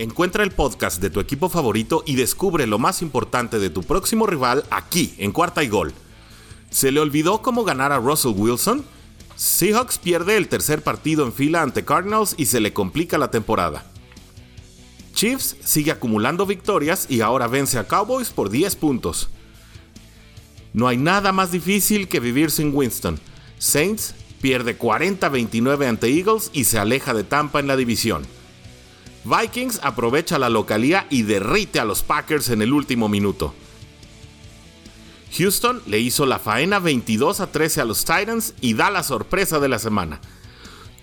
Encuentra el podcast de tu equipo favorito y descubre lo más importante de tu próximo rival aquí, en Cuarta y Gol. ¿Se le olvidó cómo ganar a Russell Wilson? Seahawks pierde el tercer partido en fila ante Cardinals y se le complica la temporada. Chiefs sigue acumulando victorias y ahora vence a Cowboys por 10 puntos. No hay nada más difícil que vivir sin Winston. Saints pierde 40-29 ante Eagles y se aleja de Tampa en la división. Vikings aprovecha la localía y derrite a los Packers en el último minuto. Houston le hizo la faena 22 a 13 a los Titans y da la sorpresa de la semana.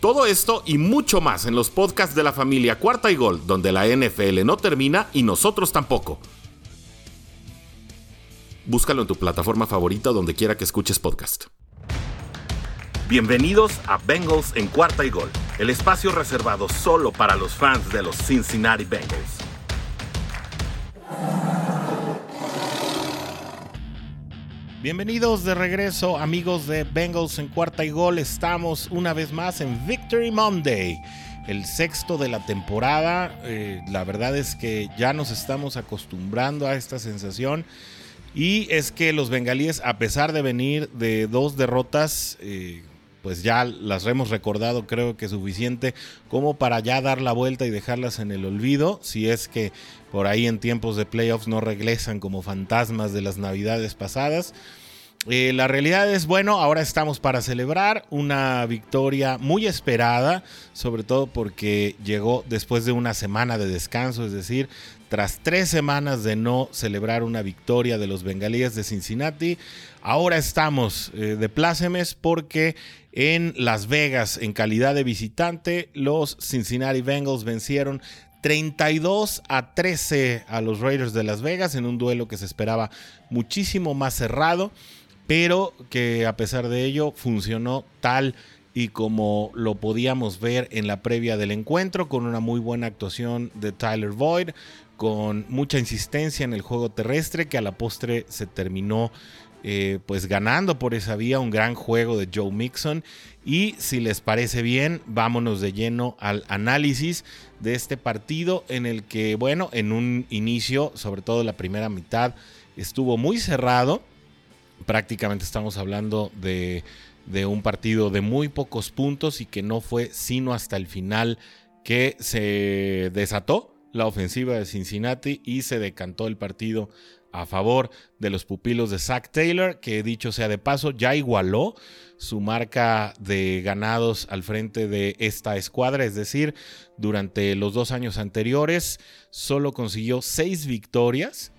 Todo esto y mucho más en los podcasts de la familia Cuarta y Gol, donde la NFL no termina y nosotros tampoco. Búscalo en tu plataforma favorita donde quiera que escuches podcast. Bienvenidos a Bengals en Cuarta y Gol, el espacio reservado solo para los fans de los Cincinnati Bengals. Bienvenidos de regreso amigos de Bengals en Cuarta y Gol. Estamos una vez más en Victory Monday, el sexto de la temporada. Eh, la verdad es que ya nos estamos acostumbrando a esta sensación. Y es que los bengalíes, a pesar de venir de dos derrotas, eh, pues ya las hemos recordado creo que suficiente como para ya dar la vuelta y dejarlas en el olvido, si es que por ahí en tiempos de playoffs no regresan como fantasmas de las navidades pasadas. Eh, la realidad es, bueno, ahora estamos para celebrar una victoria muy esperada, sobre todo porque llegó después de una semana de descanso, es decir, tras tres semanas de no celebrar una victoria de los bengalíes de Cincinnati, ahora estamos eh, de plácemes porque en Las Vegas, en calidad de visitante, los Cincinnati Bengals vencieron 32 a 13 a los Raiders de Las Vegas en un duelo que se esperaba muchísimo más cerrado, pero que a pesar de ello funcionó tal y como lo podíamos ver en la previa del encuentro, con una muy buena actuación de Tyler Boyd, con mucha insistencia en el juego terrestre que a la postre se terminó eh, pues ganando por esa vía un gran juego de Joe Mixon. Y si les parece bien, vámonos de lleno al análisis de este partido en el que, bueno, en un inicio, sobre todo la primera mitad, estuvo muy cerrado. Prácticamente estamos hablando de, de un partido de muy pocos puntos y que no fue sino hasta el final que se desató la ofensiva de Cincinnati y se decantó el partido a favor de los pupilos de Zach Taylor, que dicho sea de paso, ya igualó su marca de ganados al frente de esta escuadra, es decir, durante los dos años anteriores solo consiguió seis victorias,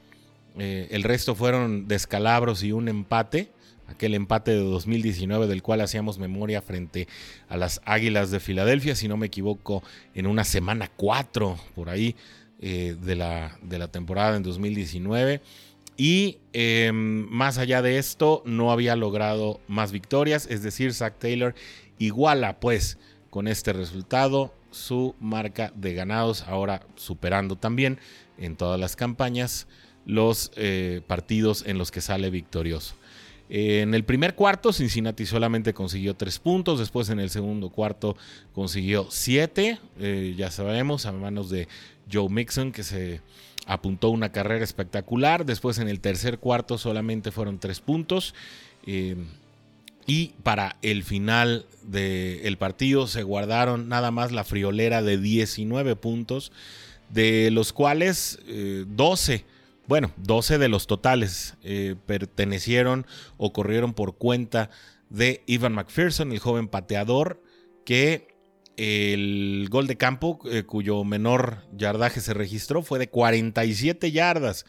eh, el resto fueron descalabros y un empate, aquel empate de 2019 del cual hacíamos memoria frente a las Águilas de Filadelfia, si no me equivoco, en una semana cuatro por ahí eh, de, la, de, la, temporada en 2019. Y em, más allá de esto, no había logrado más victorias. Es decir, Zach Taylor iguala pues con este resultado su marca de ganados, ahora superando también en todas las campañas los eh, partidos en los que sale victorioso. En el primer cuarto, Cincinnati solamente consiguió tres puntos. Después, en el segundo cuarto, consiguió siete. Eh, ya sabemos, a manos de Joe Mixon, que se apuntó una carrera espectacular. Después en el tercer cuarto solamente fueron tres puntos. Eh, y para el final del partido se guardaron nada más la friolera de 19 puntos, de los cuales 12, eh, bueno, 12 de los totales eh, pertenecieron o corrieron por cuenta de Ivan McPherson, el joven pateador, que el gol de campo, eh, cuyo menor yardaje se registró, fue de 47 yardas.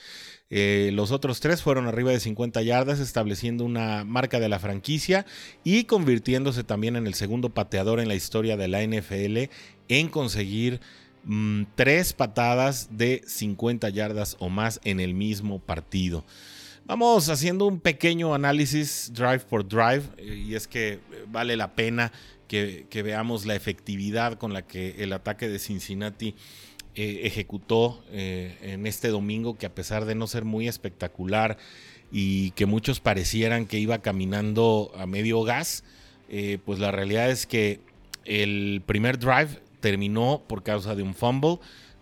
Eh, los otros tres fueron arriba de 50 yardas, estableciendo una marca de la franquicia y convirtiéndose también en el segundo pateador en la historia de la NFL en conseguir mm, tres patadas de 50 yardas o más en el mismo partido. Vamos haciendo un pequeño análisis drive por drive eh, y es que vale la pena que, veamos la efectividad con la que el ataque de Cincinnati eh, ejecutó eh, en este domingo, que a pesar de no ser muy espectacular y que muchos parecieran que iba caminando a medio gas, eh, pues la realidad es que el primer drive terminó por causa de un fumble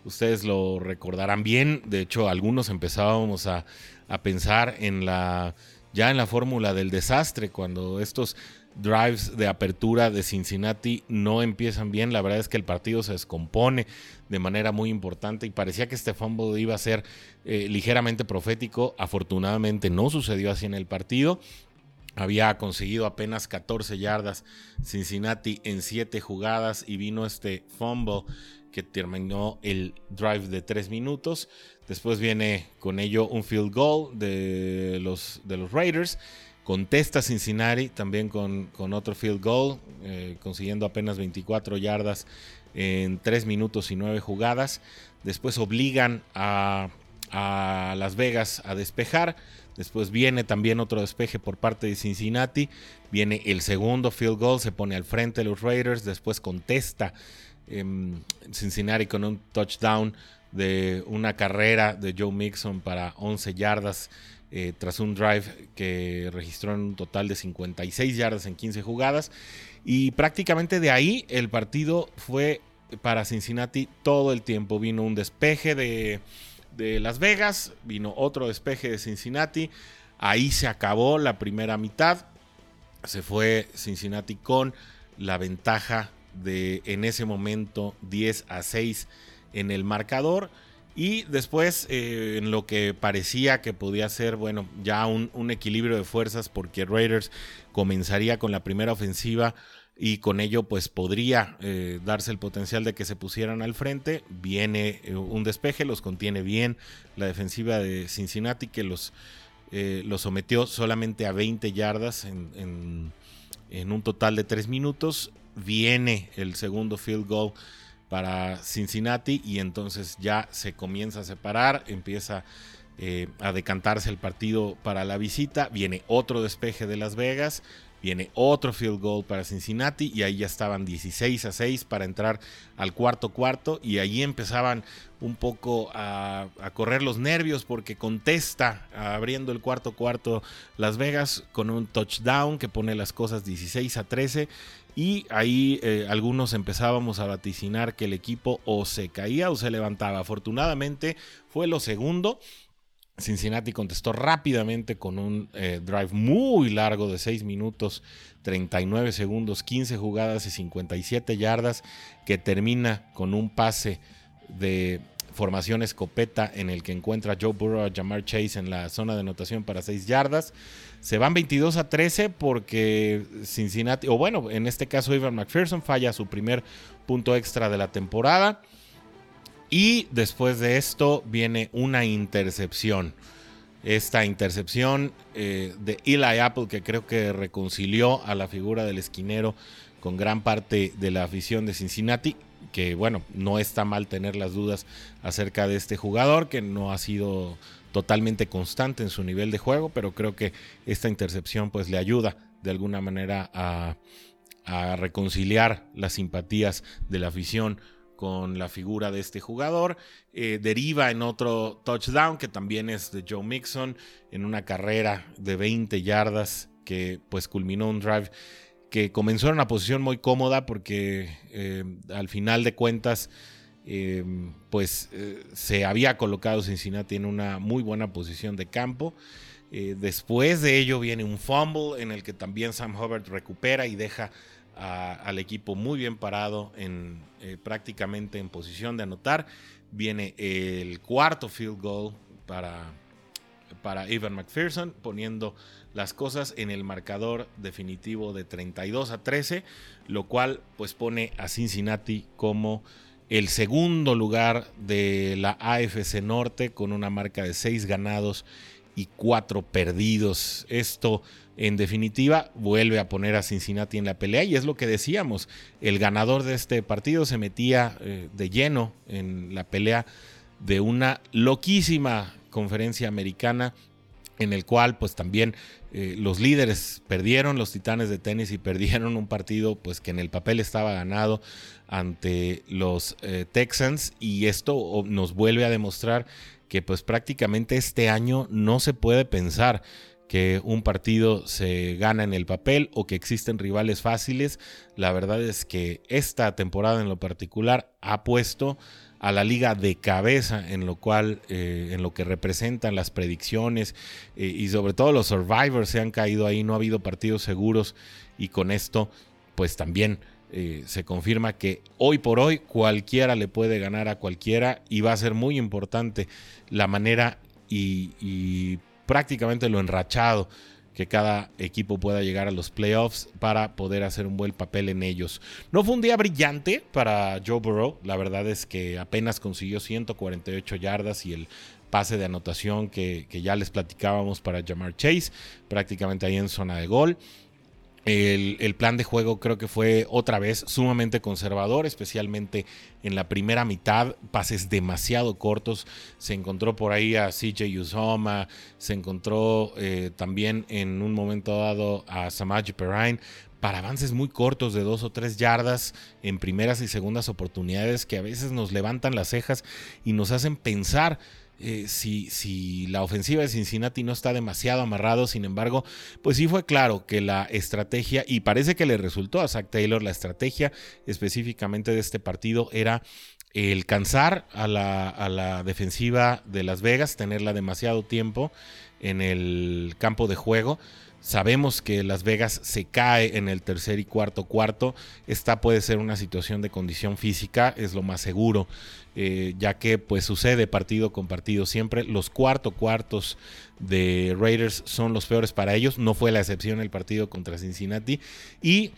Ustedes lo recordarán bien. De hecho, algunos empezábamos a, a pensar en la ya en la fórmula del desastre, cuando estos drives de apertura de Cincinnati no empiezan bien. La verdad es que el partido se descompone de manera muy importante y parecía que este fumble iba a ser eh, ligeramente profético. Afortunadamente no sucedió así en el partido. Había conseguido apenas 14 yardas Cincinnati en 7 jugadas y vino este fumble que terminó el drive de 3 minutos. Después viene con ello un field goal de los, de los Raiders Contesta Cincinnati también con, otro field goal, eh, consiguiendo apenas 24 yardas en 3 minutos y 9 jugadas. Después obligan a, Las Vegas a despejar. Después viene también otro despeje por parte de Cincinnati. Viene el segundo field goal, se pone al frente de los Raiders. Después contesta em, Cincinnati con un touchdown de una carrera de Joe Mixon para 11 yardas eh, tras un drive que registró en un total de 56 yardas en 15 jugadas. Y prácticamente de ahí el partido fue para Cincinnati todo el tiempo. Vino un despeje de, de Las Vegas, vino otro despeje de Cincinnati. Ahí se acabó la primera mitad. Se fue Cincinnati con la ventaja de en ese momento 10 a 6 en el marcador. Y después, eh, en lo que parecía que podía ser, bueno, ya un, equilibrio de fuerzas, porque Raiders comenzaría con la primera ofensiva y con ello, pues podría eh, darse el potencial de que se pusieran al frente. Viene eh, un despeje, los contiene bien la defensiva de Cincinnati, que los, los sometió solamente a 20 yardas en, en un total de 3 minutos. Viene el segundo field goal para Cincinnati y entonces ya se comienza a separar, empieza eh, a decantarse el partido para la visita, viene otro despeje de Las Vegas, viene otro field goal para Cincinnati y ahí ya estaban 16 a 6 para entrar al cuarto cuarto y ahí empezaban un poco a, correr los nervios porque contesta abriendo el cuarto cuarto Las Vegas con un touchdown que pone las cosas 16 a 13 y ahí eh, algunos empezábamos a vaticinar que el equipo o se caía o se levantaba. Afortunadamente fue lo segundo. Cincinnati contestó rápidamente con un eh, drive muy largo de 6 minutos 39 segundos, 15 jugadas y 57 yardas que termina con un pase de formación escopeta en el que encuentra Joe Burrow a Jamar Chase en la zona de anotación para 6 yardas. Se van 22 a 13 porque Cincinnati, o bueno, en este caso Ivan McPherson falla su primer punto extra de la temporada. Y después de esto viene una intercepción. Esta intercepción eh, de Eli Apple que creo que reconcilió a la figura del esquinero con gran parte de la afición de Cincinnati que bueno, no está mal tener las dudas acerca de este jugador, que no ha sido totalmente constante en su nivel de juego, pero creo que esta intercepción pues le ayuda de alguna manera a, reconciliar las simpatías de la afición con la figura de este jugador. Eh, deriva en otro touchdown que también es de Joe Mixon en una carrera de 20 yardas que pues culminó un drive que comenzó en una posición muy cómoda porque eh, al final de cuentas eh, pues eh, se había colocado Cincinnati en una muy buena posición de campo. después de ello viene un fumble en el que también Sam Hubbard recupera y deja al equipo muy bien parado en prácticamente en posición de anotar. Viene el cuarto field goal para, para Evan McPherson poniendo las cosas en el marcador definitivo de 32 a 13, lo cual pues pone a Cincinnati como el segundo lugar de la AFC Norte con una marca de 6 ganados y 4 perdidos. Esto en definitiva vuelve a poner a Cincinnati en la pelea y es lo que decíamos, el ganador de este partido se metía eh, de lleno en la pelea de una loquísima conferencia americana en el cual pues también eh, los líderes perdieron, los Titanes de tenis y perdieron un partido pues que en el papel estaba ganado ante los eh, Texans y esto nos vuelve a demostrar que pues prácticamente este año no se puede pensar que un partido se gana en el papel o que existen rivales fáciles. La verdad es que esta temporada en lo particular ha puesto a la liga de cabeza en lo cual eh, en lo que representan las predicciones eh, y sobre todo los survivors se han caído ahí no ha habido partidos seguros y con esto pues también eh, se confirma que hoy por hoy cualquiera le puede ganar a cualquiera y va a ser muy importante la manera y, prácticamente lo enrachado que cada equipo pueda llegar a los playoffs para poder hacer un buen papel en ellos. No fue un día brillante para Joe Burrow, la verdad es que apenas consiguió 148 yardas y el pase de anotación que, que ya les platicábamos para Jamar Chase, prácticamente ahí en zona de gol. El, plan de juego creo que fue otra vez sumamente conservador, especialmente en la primera mitad, pases demasiado cortos. Se encontró por ahí a CJ Uzoma, se encontró eh, también en un momento dado a Samaji Perrine para avances muy cortos de dos o tres yardas en primeras y segundas oportunidades que a veces nos levantan las cejas y nos hacen pensar eh, si, si, la ofensiva de Cincinnati no está demasiado amarrado, sin embargo, pues sí fue claro que la estrategia, y parece que le resultó a Zach Taylor, la estrategia específicamente de este partido era el cansar a la, a la defensiva de Las Vegas, tenerla demasiado tiempo en el campo de juego. Sabemos que Las Vegas se cae en el tercer y cuarto cuarto. Esta puede ser una situación de condición física, es lo más seguro. Eh, ya que pues sucede partido con partido siempre. Los cuarto cuartos de Raiders son los peores para ellos, no fue la excepción el partido contra Cincinnati y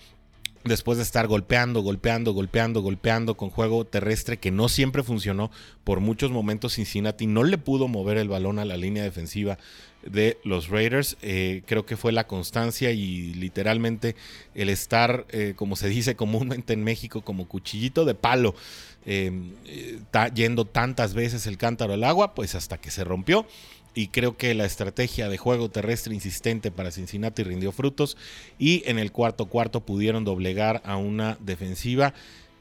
después de estar golpeando, golpeando, golpeando, golpeando con juego terrestre que no siempre funcionó, por muchos momentos Cincinnati no le pudo mover el balón a la línea defensiva de los Raiders. Eh, creo que fue la constancia y literalmente el estar, eh, como se dice comúnmente en México, como cuchillito de palo Em, está yendo tantas veces el cántaro al agua, pues hasta que se rompió. Y creo que la estrategia de juego terrestre insistente para Cincinnati rindió frutos. Y en el cuarto cuarto pudieron doblegar a una defensiva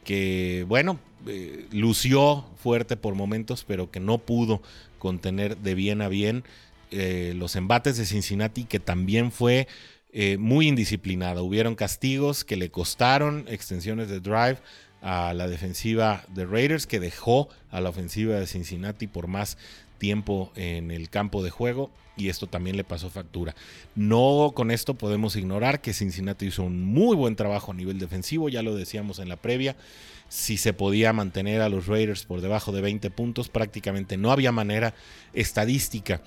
que, bueno, eh, lució fuerte por momentos, pero que no pudo contener de bien a bien eh, los embates de Cincinnati, que también fue eh, muy indisciplinada. Hubieron castigos que le costaron extensiones de drive a la defensiva de Raiders, que dejó a la ofensiva de Cincinnati por más tiempo en el campo de juego y esto también le pasó factura. No con esto podemos ignorar que Cincinnati hizo un muy buen trabajo a nivel defensivo, ya lo decíamos en la previa. Si se podía mantener a los Raiders por debajo de 20 puntos, prácticamente no había manera estadística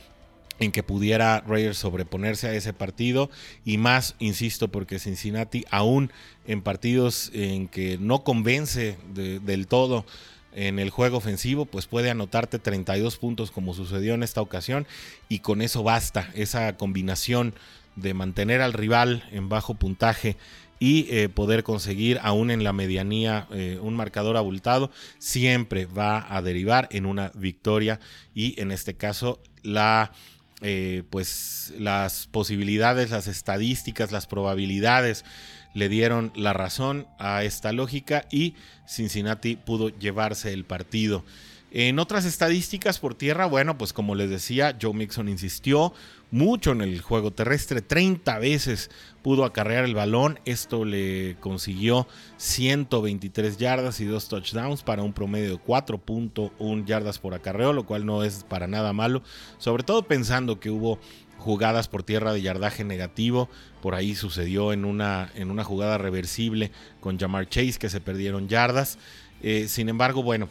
en que pudiera Raiders sobreponerse a ese partido y más, insisto, porque Cincinnati aún en partidos en que no convence del todo en el juego ofensivo, pues puede anotarte 32 puntos como sucedió en esta ocasión y con eso basta, esa combinación de mantener al rival en bajo puntaje y eh, poder conseguir aún en la medianía eh, un marcador abultado, siempre va a derivar en una victoria y en este caso la eh, pues las posibilidades, las estadísticas, las probabilidades le dieron la razón a esta lógica y Cincinnati pudo llevarse el partido. En otras estadísticas por tierra, bueno, pues como les decía, Joe Mixon insistió mucho en el juego terrestre, 30 veces pudo acarrear el balón, esto le consiguió 123 yardas y dos touchdowns para un promedio de 4.1 yardas por acarreo, lo cual no es para nada malo, sobre todo pensando que hubo jugadas por tierra de yardaje negativo. Por ahí sucedió en una, en una jugada reversible con Jamar Chase que se perdieron yardas. Eh, sin embargo, bueno,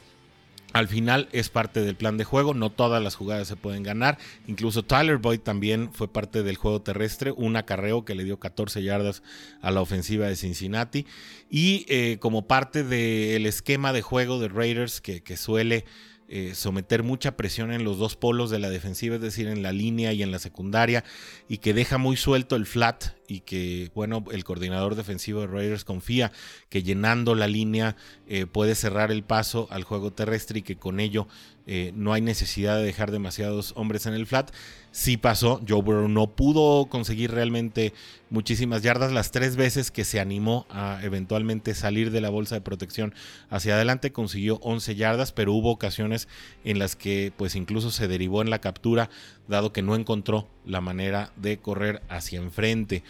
al final es parte del plan de juego, no todas las jugadas se pueden ganar. Incluso Tyler Boyd también fue parte del juego terrestre, un acarreo que le dio 14 yardas a la ofensiva de Cincinnati. Y eh, como parte del esquema de juego de Raiders que, que suele eh, someter mucha presión en los dos polos de la defensiva, es decir, en la línea y en la secundaria, y que deja muy suelto el flat y que, bueno, el coordinador defensivo de Raiders confía que llenando la línea eh, puede cerrar el paso al juego terrestre y que con ello eh, no hay necesidad de dejar demasiados hombres en el flat. Sí pasó, Joe Burrow no pudo conseguir realmente muchísimas yardas. Las tres veces que se animó a eventualmente salir de la bolsa de protección hacia adelante consiguió 11 yardas, pero hubo ocasiones en las que pues incluso se derivó en la captura dado que no encontró la manera de correr hacia enfrente.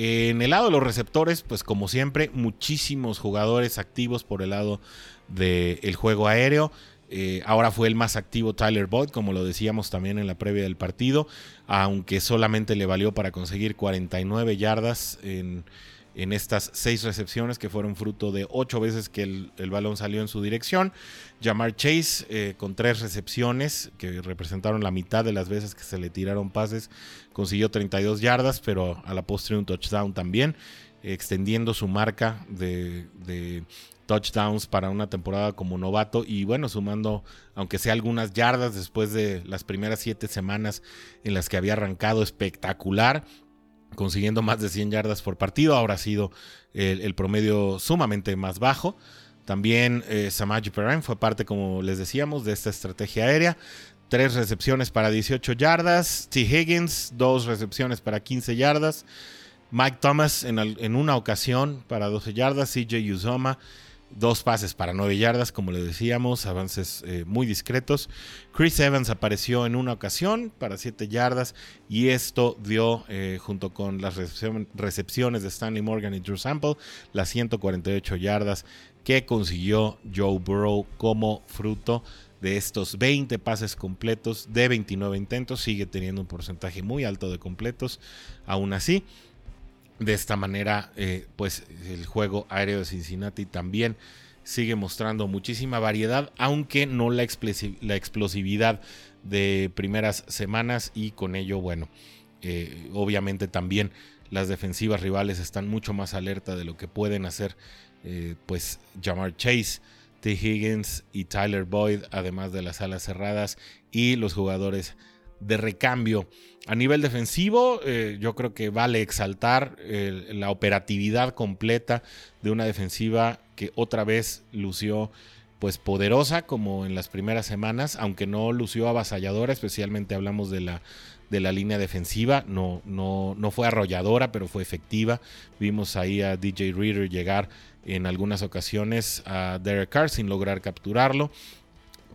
En el lado de los receptores, pues como siempre, muchísimos jugadores activos por el lado del juego aéreo. Eh, ahora fue el más activo Tyler Boyd, como lo decíamos también en la previa del partido, aunque solamente le valió para conseguir 49 yardas en, estas seis recepciones que fueron fruto de ocho veces que el, balón salió en su dirección. Jamar Chase eh, con tres recepciones que representaron la mitad de las veces que se le tiraron pases, consiguió 32 yardas, pero a la postre un touchdown también, extendiendo su marca de touchdowns para una temporada como novato y bueno, sumando aunque sea algunas yardas después de las primeras siete semanas en las que había arrancado espectacular, consiguiendo más de 100 yardas por partido, ahora ha sido el, promedio sumamente más bajo. También eh, Samaji fue parte, como les decíamos, de esta estrategia aérea. Tres recepciones para 18 yardas. T. Higgins, dos recepciones para 15 yardas. Mike Thomas en, en una ocasión para 12 yardas. CJ Uzoma Dos pases para nueve yardas, como le decíamos, avances eh, muy discretos. Chris Evans apareció en una ocasión para siete yardas y esto dio, eh, junto con las recepciones de Stanley Morgan y Drew Sample, las 148 yardas que consiguió Joe Burrow como fruto de estos 20 pases completos de 29 intentos. Sigue teniendo un porcentaje muy alto de completos, aún así de esta manera, eh, pues el juego aéreo de Cincinnati también sigue mostrando muchísima variedad, aunque no la, explosividad de primeras semanas y con ello, bueno, eh, obviamente también las defensivas rivales están mucho más alerta de lo que pueden hacer, eh, pues Jamar Chase, T. Higgins y Tyler Boyd, además de las alas cerradas y los jugadores de recambio. A nivel defensivo, eh, yo creo que vale exaltar la operatividad completa de una defensiva que otra vez lució pues poderosa como en las primeras semanas, aunque no lució avasalladora, especialmente hablamos de la, de la línea defensiva, no, no, no fue arrolladora, pero fue efectiva. Vimos ahí a DJ Reader llegar en algunas ocasiones a Derek Carr sin lograr capturarlo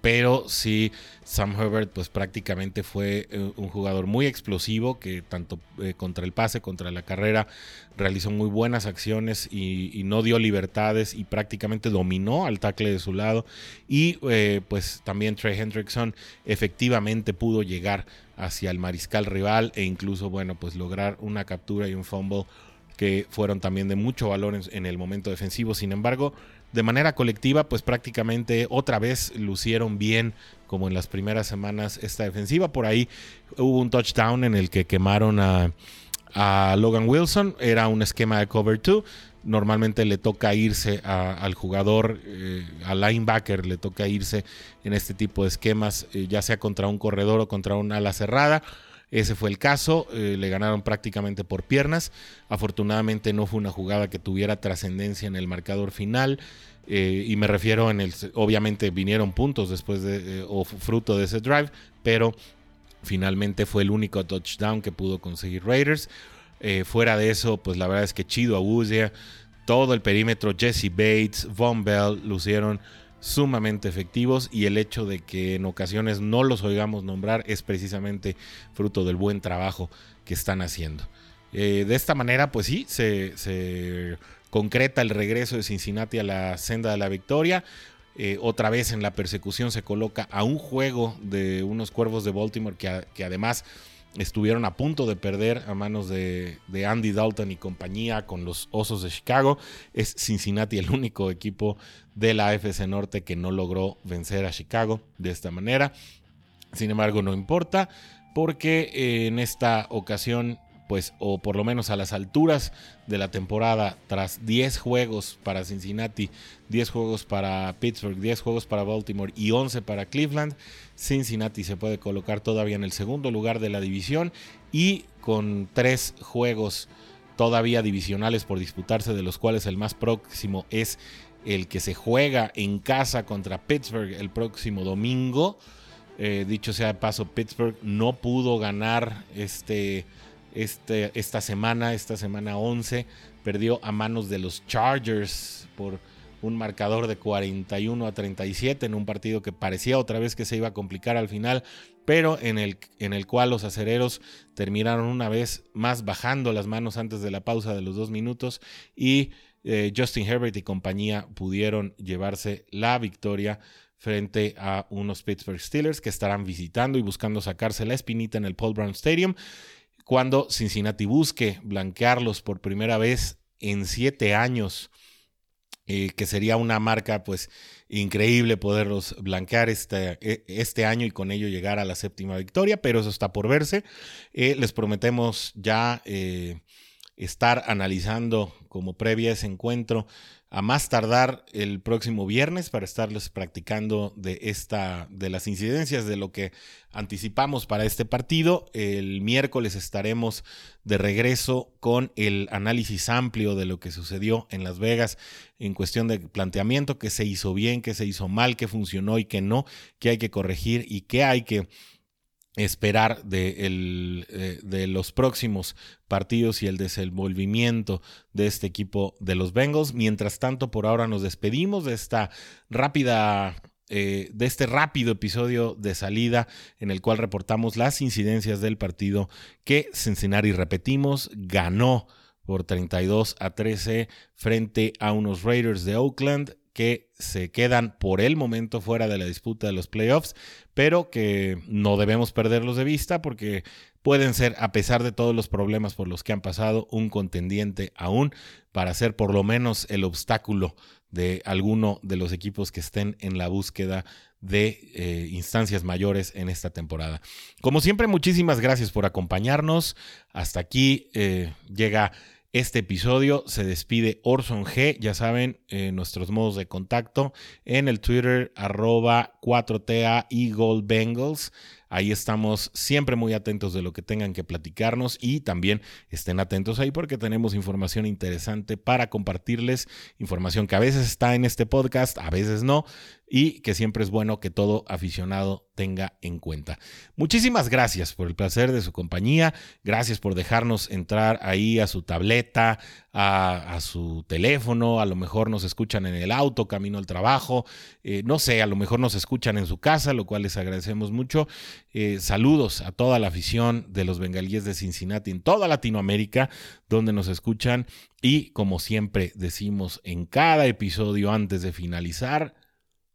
pero sí Sam Herbert pues prácticamente fue eh, un jugador muy explosivo que tanto eh, contra el pase, contra la carrera realizó muy buenas acciones y, no dio libertades y prácticamente dominó al tackle de su lado. Y eh, pues también Trey Hendrickson efectivamente pudo llegar hacia el mariscal rival e incluso bueno pues lograr una captura y un fumble que fueron también de mucho valor en el momento defensivo. Sin embargo, de manera colectiva, pues prácticamente otra vez lucieron bien como en las primeras semanas esta defensiva. Por ahí hubo un touchdown en el que quemaron a, Logan Wilson. Era un esquema de cover 2. Normalmente le toca irse al jugador, eh, al linebacker, le toca irse en este tipo de esquemas, eh, ya sea contra un corredor o contra una ala cerrada. Ese fue el caso, eh, le ganaron prácticamente por piernas. Afortunadamente no fue una jugada que tuviera trascendencia en el marcador final. Eh, y me refiero en el, obviamente vinieron puntos después de, eh, o fruto de ese drive, pero finalmente fue el único touchdown que pudo conseguir Raiders. fuera de eso, pues la verdad es que Chido Awuzia, todo el perímetro, Jesse Bates, Von Bell lucieron sumamente efectivos y el hecho de que en ocasiones no los oigamos nombrar es precisamente fruto del buen trabajo que están haciendo. Eh, de esta manera, pues sí, se, concreta el regreso de Cincinnati a la senda de la victoria. Eh, otra vez en la persecución se coloca a un juego de unos cuervos de Baltimore que, que además estuvieron a punto de perder a manos de, Andy Dalton y compañía con los Osos de Chicago. Es Cincinnati el único equipo de la AFC Norte que no logró vencer a Chicago de esta manera. Sin embargo, no importa porque en esta ocasión pues, o por lo menos a las alturas de la temporada, tras 10 juegos para Cincinnati, 10 juegos para Pittsburgh, 10 juegos para Baltimore y 11 para Cleveland, Cincinnati se puede colocar todavía en el segundo lugar de la división y con 3 juegos todavía divisionales por disputarse, de los cuales el más próximo es el que se juega en casa contra Pittsburgh el próximo domingo. Eh, dicho sea de paso, Pittsburgh no pudo ganar este este, esta semana, esta semana 11, perdió a manos de los Chargers por un marcador de 41 a 37 en un partido que parecía otra vez que se iba a complicar al final, pero en el, en el cual los acereros terminaron una vez más bajando las manos antes de la pausa de los dos minutos y eh, Justin Herbert y compañía pudieron llevarse la victoria frente a unos Pittsburgh Steelers que estarán visitando y buscando sacarse la espinita en el Paul Brown Stadium cuando Cincinnati busque blanquearlos por primera vez en siete años eh, que sería una marca pues increíble poderlos blanquear este, e, este, año y con ello llegar a la séptima victoria, pero eso está por verse. Eh, les prometemos ya eh, estar analizando como previa ese encuentro a más tardar el próximo viernes para estarles practicando de esta de las incidencias de lo que anticipamos para este partido. El miércoles estaremos de regreso con el análisis amplio de lo que sucedió en Las Vegas en cuestión de planteamiento, que se hizo bien, que se hizo mal, que funcionó y que no, que hay que corregir y que hay que esperar eh, de, los próximos partidos y el desenvolvimiento de este equipo de los Bengals. Mientras tanto, por ahora nos despedimos de esta rápida eh, de este rápido episodio de salida en el cual reportamos las incidencias del partido que Cincinnati, repetimos, ganó por 32 a 13 frente a unos Raiders de Oakland que se quedan por el momento fuera de la disputa de los playoffs, pero que no debemos perderlos de vista porque pueden ser, a pesar de todos los problemas por los que han pasado, un contendiente aún para ser por lo menos el obstáculo de alguno de los equipos que estén en la búsqueda de eh, instancias mayores en esta temporada. Como siempre, muchísimas gracias por acompañarnos. Hasta aquí eh, llega este episodio. Se despide Orson G. Ya saben, eh, nuestros modos de contacto en el Twitter arroba 4TA Eagle Bengals. Ahí estamos siempre muy atentos de lo que tengan que platicarnos y también estén atentos ahí porque tenemos información interesante para compartirles, información que a veces está en este podcast, a veces no, y que siempre es bueno que todo aficionado tenga en cuenta. Muchísimas gracias por el placer de su compañía, gracias por dejarnos entrar ahí a su tableta, a, su teléfono, a lo mejor nos escuchan en el auto, camino al trabajo, eh, no sé, a lo mejor nos escuchan en su casa, lo cual les agradecemos mucho. Eh, saludos a toda la afición de los bengalíes de Cincinnati en toda Latinoamérica, donde nos escuchan y como siempre decimos en cada episodio antes de finalizar,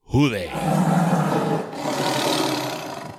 Jude.